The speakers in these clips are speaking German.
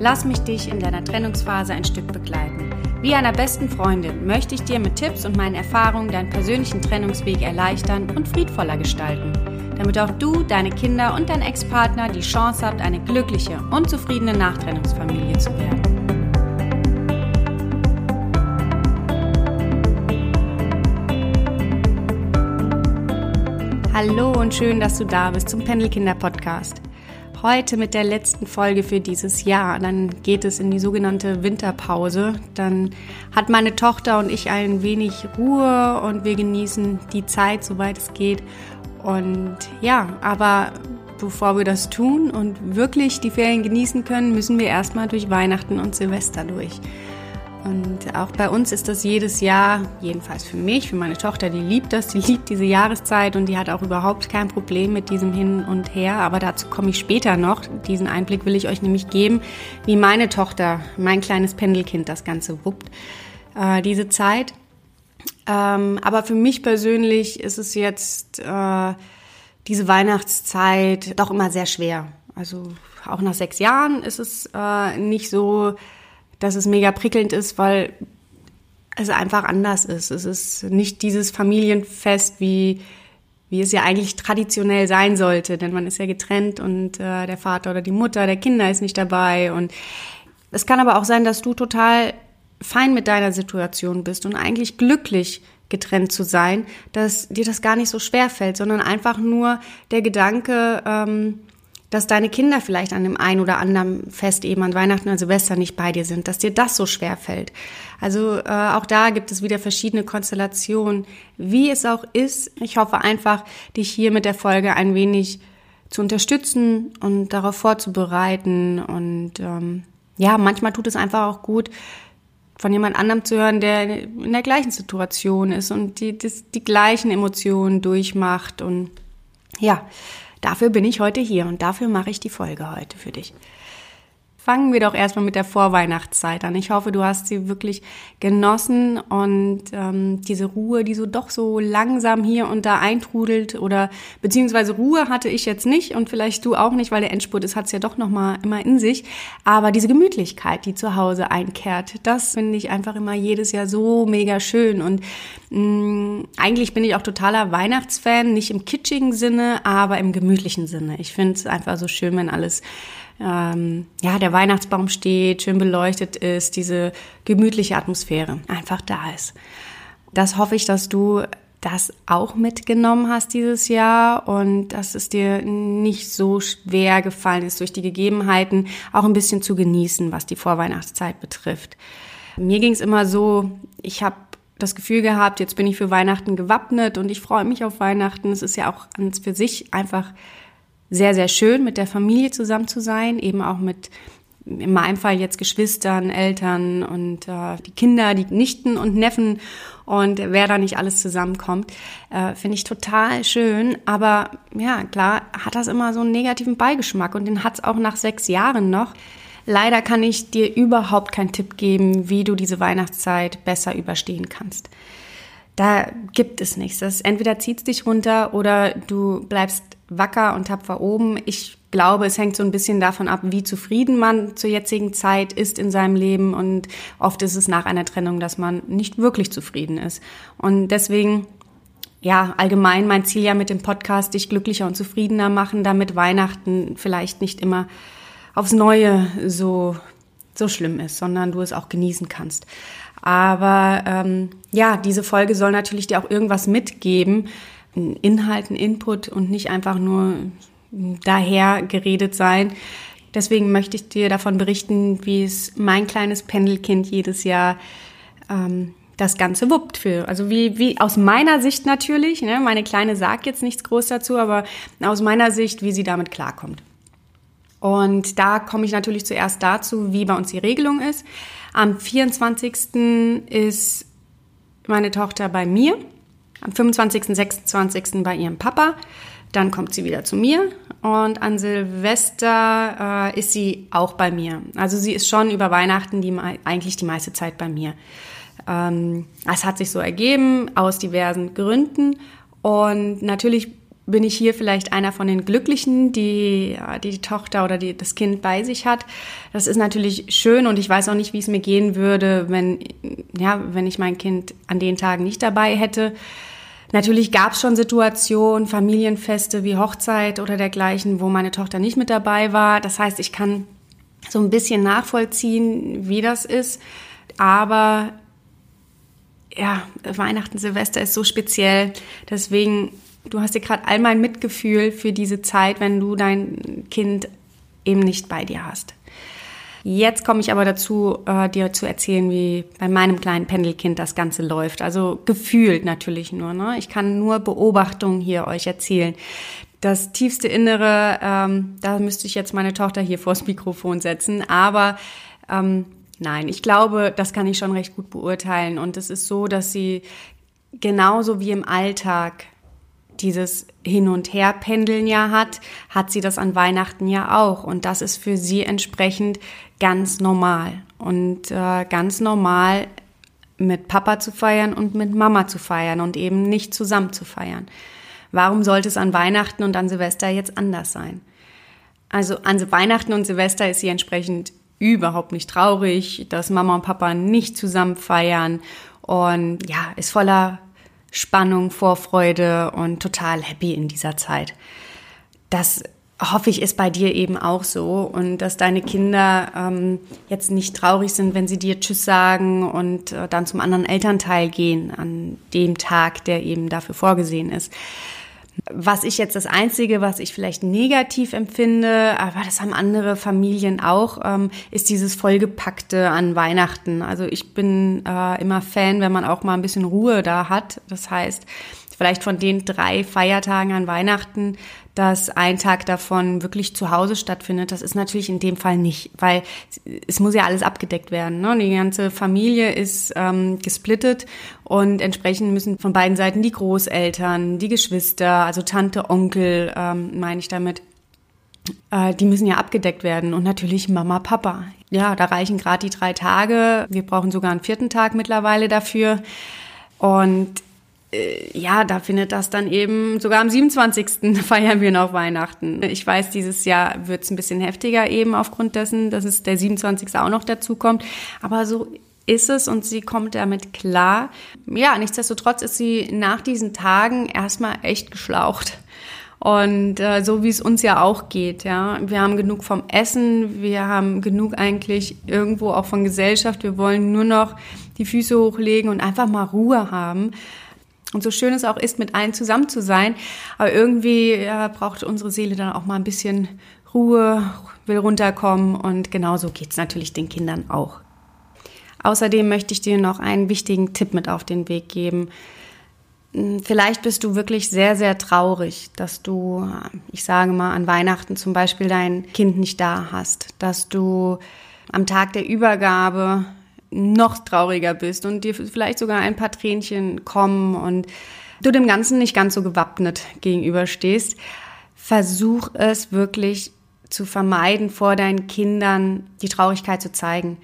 Lass mich dich in deiner Trennungsphase ein Stück begleiten. Wie einer besten Freundin möchte ich dir mit Tipps und meinen Erfahrungen deinen persönlichen Trennungsweg erleichtern und friedvoller gestalten, damit auch du, deine Kinder und dein Ex-Partner die Chance habt, eine glückliche und zufriedene Nachtrennungsfamilie zu werden. Hallo und schön, dass du da bist zum Pendelkinder Podcast heute mit der letzten Folge für dieses Jahr. Dann geht es in die sogenannte Winterpause. Dann hat meine Tochter und ich ein wenig Ruhe und wir genießen die Zeit, soweit es geht. Und ja, aber bevor wir das tun und wirklich die Ferien genießen können, müssen wir erstmal durch Weihnachten und Silvester durch. Und auch bei uns ist das jedes Jahr, jedenfalls für mich, für meine Tochter, die liebt das, die liebt diese Jahreszeit und die hat auch überhaupt kein Problem mit diesem Hin und Her. Aber dazu komme ich später noch. Diesen Einblick will ich euch nämlich geben, wie meine Tochter, mein kleines Pendelkind, das Ganze wuppt. Äh, diese Zeit. Ähm, aber für mich persönlich ist es jetzt äh, diese Weihnachtszeit doch immer sehr schwer. Also auch nach sechs Jahren ist es äh, nicht so dass es mega prickelnd ist, weil es einfach anders ist. Es ist nicht dieses Familienfest, wie, wie es ja eigentlich traditionell sein sollte, denn man ist ja getrennt und äh, der Vater oder die Mutter der Kinder ist nicht dabei. Und es kann aber auch sein, dass du total fein mit deiner Situation bist und eigentlich glücklich getrennt zu sein, dass dir das gar nicht so schwer fällt, sondern einfach nur der Gedanke, ähm, dass deine Kinder vielleicht an dem einen oder anderen Fest eben an Weihnachten oder Silvester nicht bei dir sind, dass dir das so schwer fällt. Also äh, auch da gibt es wieder verschiedene Konstellationen. Wie es auch ist, ich hoffe einfach, dich hier mit der Folge ein wenig zu unterstützen und darauf vorzubereiten. Und ähm, ja, manchmal tut es einfach auch gut, von jemand anderem zu hören, der in der gleichen Situation ist und die, das, die gleichen Emotionen durchmacht. Und ja, Dafür bin ich heute hier und dafür mache ich die Folge heute für dich. Fangen wir doch erstmal mit der Vorweihnachtszeit an. Ich hoffe, du hast sie wirklich genossen und ähm, diese Ruhe, die so doch so langsam hier und da eintrudelt oder beziehungsweise Ruhe hatte ich jetzt nicht und vielleicht du auch nicht, weil der Endspurt ist, hat es ja doch noch mal immer in sich. Aber diese Gemütlichkeit, die zu Hause einkehrt, das finde ich einfach immer jedes Jahr so mega schön und mh, mm, eigentlich bin ich auch totaler Weihnachtsfan, nicht im kitschigen Sinne, aber im gemütlichen Sinne. Ich finde es einfach so schön, wenn alles ähm, ja, der Weihnachtsbaum steht, schön beleuchtet ist, diese gemütliche Atmosphäre einfach da ist. Das hoffe ich, dass du das auch mitgenommen hast dieses Jahr und dass es dir nicht so schwer gefallen ist, durch die Gegebenheiten auch ein bisschen zu genießen, was die Vorweihnachtszeit betrifft. Mir ging es immer so, ich habe das Gefühl gehabt, jetzt bin ich für Weihnachten gewappnet und ich freue mich auf Weihnachten. Es ist ja auch für sich einfach sehr, sehr schön, mit der Familie zusammen zu sein, eben auch mit in meinem Fall jetzt Geschwistern, Eltern und äh, die Kinder, die Nichten und Neffen und wer da nicht alles zusammenkommt, äh, finde ich total schön. Aber ja, klar, hat das immer so einen negativen Beigeschmack und den hat es auch nach sechs Jahren noch. Leider kann ich dir überhaupt keinen Tipp geben, wie du diese Weihnachtszeit besser überstehen kannst. Da gibt es nichts. Das entweder zieht dich runter oder du bleibst wacker und tapfer oben. Ich glaube, es hängt so ein bisschen davon ab, wie zufrieden man zur jetzigen Zeit ist in seinem Leben. Und oft ist es nach einer Trennung, dass man nicht wirklich zufrieden ist. Und deswegen, ja, allgemein mein Ziel ja mit dem Podcast, dich glücklicher und zufriedener machen, damit Weihnachten vielleicht nicht immer aufs Neue so, so schlimm ist, sondern du es auch genießen kannst. Aber ähm, ja, diese Folge soll natürlich dir auch irgendwas mitgeben, Inhalten, Input und nicht einfach nur daher geredet sein. Deswegen möchte ich dir davon berichten, wie es mein kleines Pendelkind jedes Jahr ähm, das Ganze wuppt für. Also wie, wie aus meiner Sicht natürlich, ne, meine Kleine sagt jetzt nichts groß dazu, aber aus meiner Sicht, wie sie damit klarkommt. Und da komme ich natürlich zuerst dazu, wie bei uns die Regelung ist. Am 24. ist meine Tochter bei mir, am 25., 26. bei ihrem Papa. Dann kommt sie wieder zu mir und an Silvester äh, ist sie auch bei mir. Also sie ist schon über Weihnachten die, eigentlich die meiste Zeit bei mir. Ähm, es hat sich so ergeben aus diversen Gründen und natürlich bin ich hier vielleicht einer von den Glücklichen, die die Tochter oder die, das Kind bei sich hat. Das ist natürlich schön und ich weiß auch nicht, wie es mir gehen würde, wenn, ja, wenn ich mein Kind an den Tagen nicht dabei hätte. Natürlich gab es schon Situationen, Familienfeste wie Hochzeit oder dergleichen, wo meine Tochter nicht mit dabei war. Das heißt, ich kann so ein bisschen nachvollziehen, wie das ist. Aber ja, Weihnachten, Silvester ist so speziell. Deswegen du hast dir gerade all mein Mitgefühl für diese Zeit, wenn du dein Kind eben nicht bei dir hast. Jetzt komme ich aber dazu, äh, dir zu erzählen, wie bei meinem kleinen Pendelkind das Ganze läuft. Also gefühlt natürlich nur. Ne? Ich kann nur Beobachtungen hier euch erzählen. Das tiefste Innere, ähm, da müsste ich jetzt meine Tochter hier vors Mikrofon setzen. Aber ähm, nein, ich glaube, das kann ich schon recht gut beurteilen. Und es ist so, dass sie genauso wie im Alltag dieses Hin- und Her-Pendeln ja hat, hat sie das an Weihnachten ja auch. Und das ist für sie entsprechend ganz normal. Und äh, ganz normal mit Papa zu feiern und mit Mama zu feiern und eben nicht zusammen zu feiern. Warum sollte es an Weihnachten und an Silvester jetzt anders sein? Also an Weihnachten und Silvester ist sie entsprechend überhaupt nicht traurig, dass Mama und Papa nicht zusammen feiern und ja, ist voller Spannung, Vorfreude und total happy in dieser Zeit. Das hoffe ich, ist bei dir eben auch so und dass deine Kinder ähm, jetzt nicht traurig sind, wenn sie dir Tschüss sagen und äh, dann zum anderen Elternteil gehen an dem Tag, der eben dafür vorgesehen ist. Was ich jetzt das Einzige, was ich vielleicht negativ empfinde, aber das haben andere Familien auch, ähm, ist dieses vollgepackte an Weihnachten. Also ich bin äh, immer Fan, wenn man auch mal ein bisschen Ruhe da hat. Das heißt, vielleicht von den drei Feiertagen an Weihnachten, dass ein Tag davon wirklich zu Hause stattfindet. Das ist natürlich in dem Fall nicht, weil es muss ja alles abgedeckt werden. Ne? Die ganze Familie ist ähm, gesplittet und entsprechend müssen von beiden Seiten die Großeltern, die Geschwister, also Tante, Onkel, ähm, meine ich damit, äh, die müssen ja abgedeckt werden und natürlich Mama, Papa. Ja, da reichen gerade die drei Tage. Wir brauchen sogar einen vierten Tag mittlerweile dafür. Und ja, da findet das dann eben, sogar am 27. feiern wir noch Weihnachten. Ich weiß, dieses Jahr wird es ein bisschen heftiger eben aufgrund dessen, dass es der 27. auch noch dazu kommt. Aber so ist es und sie kommt damit klar. Ja, nichtsdestotrotz ist sie nach diesen Tagen erstmal echt geschlaucht. Und äh, so wie es uns ja auch geht, ja. Wir haben genug vom Essen, wir haben genug eigentlich irgendwo auch von Gesellschaft. Wir wollen nur noch die Füße hochlegen und einfach mal Ruhe haben. Und so schön es auch ist, mit allen zusammen zu sein, aber irgendwie ja, braucht unsere Seele dann auch mal ein bisschen Ruhe, will runterkommen und genauso geht's natürlich den Kindern auch. Außerdem möchte ich dir noch einen wichtigen Tipp mit auf den Weg geben. Hm, vielleicht bist du wirklich sehr, sehr traurig, dass du, ich sage mal, an Weihnachten zum Beispiel dein Kind nicht da hast, dass du am Tag der Übergabe noch trauriger bist und dir vielleicht sogar ein paar Tränchen kommen und du dem Ganzen nicht ganz so gewappnet gegenüberstehst, versuch es wirklich zu vermeiden, vor deinen Kindern die Traurigkeit zu zeigen.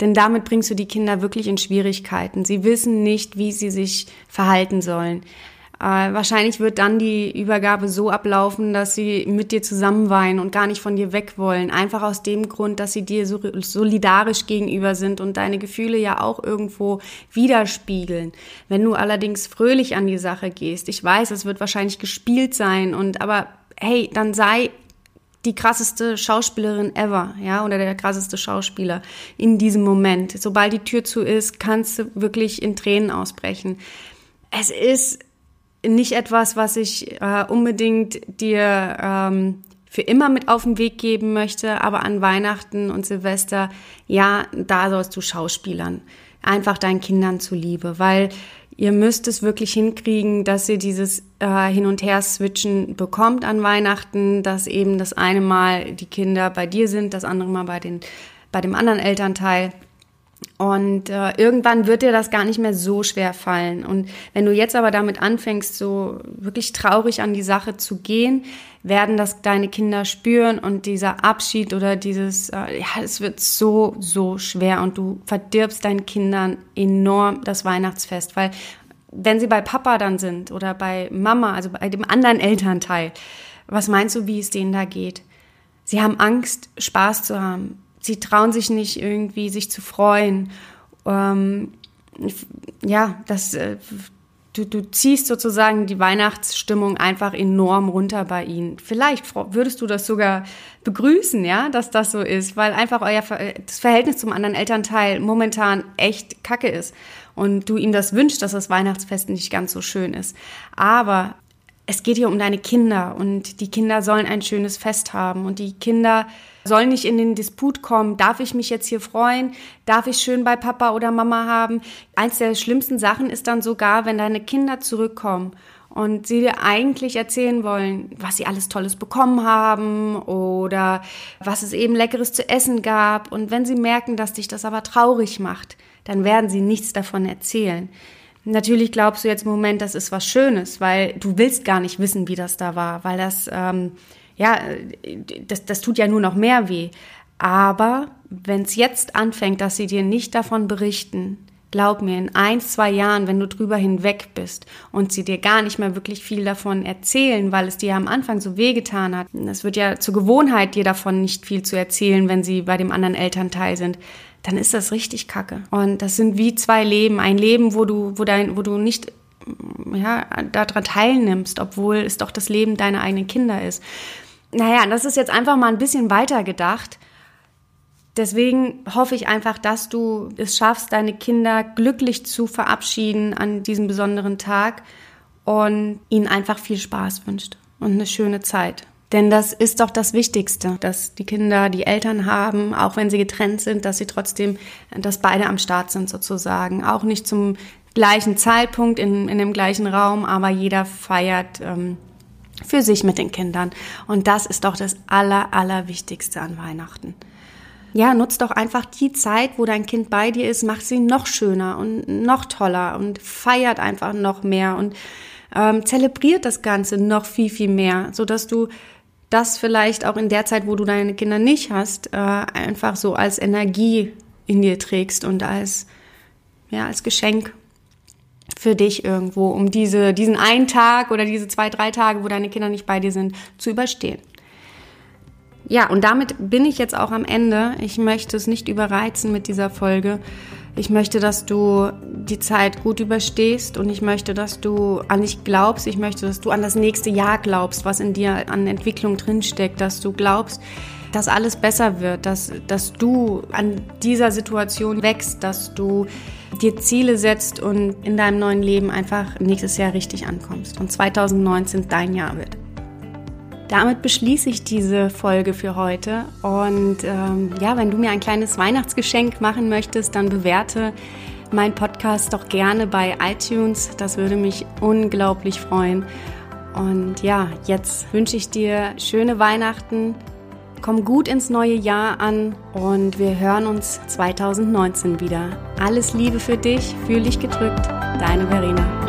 Denn damit bringst du die Kinder wirklich in Schwierigkeiten. Sie wissen nicht, wie sie sich verhalten sollen. Äh, wahrscheinlich wird dann die Übergabe so ablaufen, dass sie mit dir zusammen weinen und gar nicht von dir weg wollen. Einfach aus dem Grund, dass sie dir so solidarisch gegenüber sind und deine Gefühle ja auch irgendwo widerspiegeln. Wenn du allerdings fröhlich an die Sache gehst, ich weiß, es wird wahrscheinlich gespielt sein und aber hey, dann sei die krasseste Schauspielerin ever, ja, oder der krasseste Schauspieler in diesem Moment. Sobald die Tür zu ist, kannst du wirklich in Tränen ausbrechen. Es ist nicht etwas, was ich äh, unbedingt dir ähm, für immer mit auf den Weg geben möchte, aber an Weihnachten und Silvester, ja, da sollst du Schauspielern. Einfach deinen Kindern zuliebe, weil ihr müsst es wirklich hinkriegen, dass ihr dieses äh, Hin- und Her-Switchen bekommt an Weihnachten, dass eben das eine Mal die Kinder bei dir sind, das andere Mal bei, den, bei dem anderen Elternteil. Und äh, irgendwann wird dir das gar nicht mehr so schwer fallen. Und wenn du jetzt aber damit anfängst, so wirklich traurig an die Sache zu gehen, werden das deine Kinder spüren und dieser Abschied oder dieses, äh, ja, es wird so, so schwer und du verdirbst deinen Kindern enorm das Weihnachtsfest, weil wenn sie bei Papa dann sind oder bei Mama, also bei dem anderen Elternteil, was meinst du, wie es denen da geht? Sie haben Angst, Spaß zu haben. Sie trauen sich nicht irgendwie, sich zu freuen. Ähm, ja, das, äh, du, du ziehst sozusagen die Weihnachtsstimmung einfach enorm runter bei ihnen. Vielleicht würdest du das sogar begrüßen, ja, dass das so ist, weil einfach euer das Verhältnis zum anderen Elternteil momentan echt kacke ist und du ihnen das wünschst, dass das Weihnachtsfest nicht ganz so schön ist. Aber es geht hier um deine Kinder und die Kinder sollen ein schönes Fest haben und die Kinder soll nicht in den Disput kommen, darf ich mich jetzt hier freuen, darf ich schön bei Papa oder Mama haben. Eins der schlimmsten Sachen ist dann sogar, wenn deine Kinder zurückkommen und sie dir eigentlich erzählen wollen, was sie alles Tolles bekommen haben oder was es eben Leckeres zu essen gab. Und wenn sie merken, dass dich das aber traurig macht, dann werden sie nichts davon erzählen. Natürlich glaubst du jetzt im Moment, das ist was Schönes, weil du willst gar nicht wissen, wie das da war, weil das ähm, ja, das, das tut ja nur noch mehr weh. Aber wenn es jetzt anfängt, dass sie dir nicht davon berichten, glaub mir, in ein, zwei Jahren, wenn du drüber hinweg bist und sie dir gar nicht mehr wirklich viel davon erzählen, weil es dir am Anfang so wehgetan hat, es wird ja zur Gewohnheit, dir davon nicht viel zu erzählen, wenn sie bei dem anderen Elternteil sind, dann ist das richtig kacke. Und das sind wie zwei Leben. Ein Leben, wo du, wo dein, wo du nicht ja, daran teilnimmst, obwohl es doch das Leben deiner eigenen Kinder ist. Naja, das ist jetzt einfach mal ein bisschen weiter gedacht. Deswegen hoffe ich einfach, dass du es schaffst, deine Kinder glücklich zu verabschieden an diesem besonderen Tag und ihnen einfach viel Spaß wünscht und eine schöne Zeit. Denn das ist doch das Wichtigste, dass die Kinder die Eltern haben, auch wenn sie getrennt sind, dass sie trotzdem, dass beide am Start sind sozusagen. Auch nicht zum gleichen Zeitpunkt in, in dem gleichen Raum, aber jeder feiert ähm, für sich mit den Kindern. Und das ist doch das Aller, Allerwichtigste an Weihnachten. Ja, nutz doch einfach die Zeit, wo dein Kind bei dir ist, mach sie noch schöner und noch toller und feiert einfach noch mehr und ähm, zelebriert das Ganze noch viel, viel mehr, so dass du das vielleicht auch in der Zeit, wo du deine Kinder nicht hast, äh, einfach so als Energie in dir trägst und als, ja, als Geschenk für dich irgendwo, um diese, diesen einen Tag oder diese zwei, drei Tage, wo deine Kinder nicht bei dir sind, zu überstehen. Ja, und damit bin ich jetzt auch am Ende. Ich möchte es nicht überreizen mit dieser Folge. Ich möchte, dass du die Zeit gut überstehst und ich möchte, dass du an dich glaubst. Ich möchte, dass du an das nächste Jahr glaubst, was in dir an Entwicklung drinsteckt, dass du glaubst, dass alles besser wird, dass, dass du an dieser Situation wächst, dass du dir Ziele setzt und in deinem neuen Leben einfach nächstes Jahr richtig ankommst und 2019 dein Jahr wird. Damit beschließe ich diese Folge für heute. Und ähm, ja, wenn du mir ein kleines Weihnachtsgeschenk machen möchtest, dann bewerte meinen Podcast doch gerne bei iTunes. Das würde mich unglaublich freuen. Und ja, jetzt wünsche ich dir schöne Weihnachten, Komm gut ins neue Jahr an und wir hören uns 2019 wieder. Alles Liebe für dich, fühl dich gedrückt, deine Verena.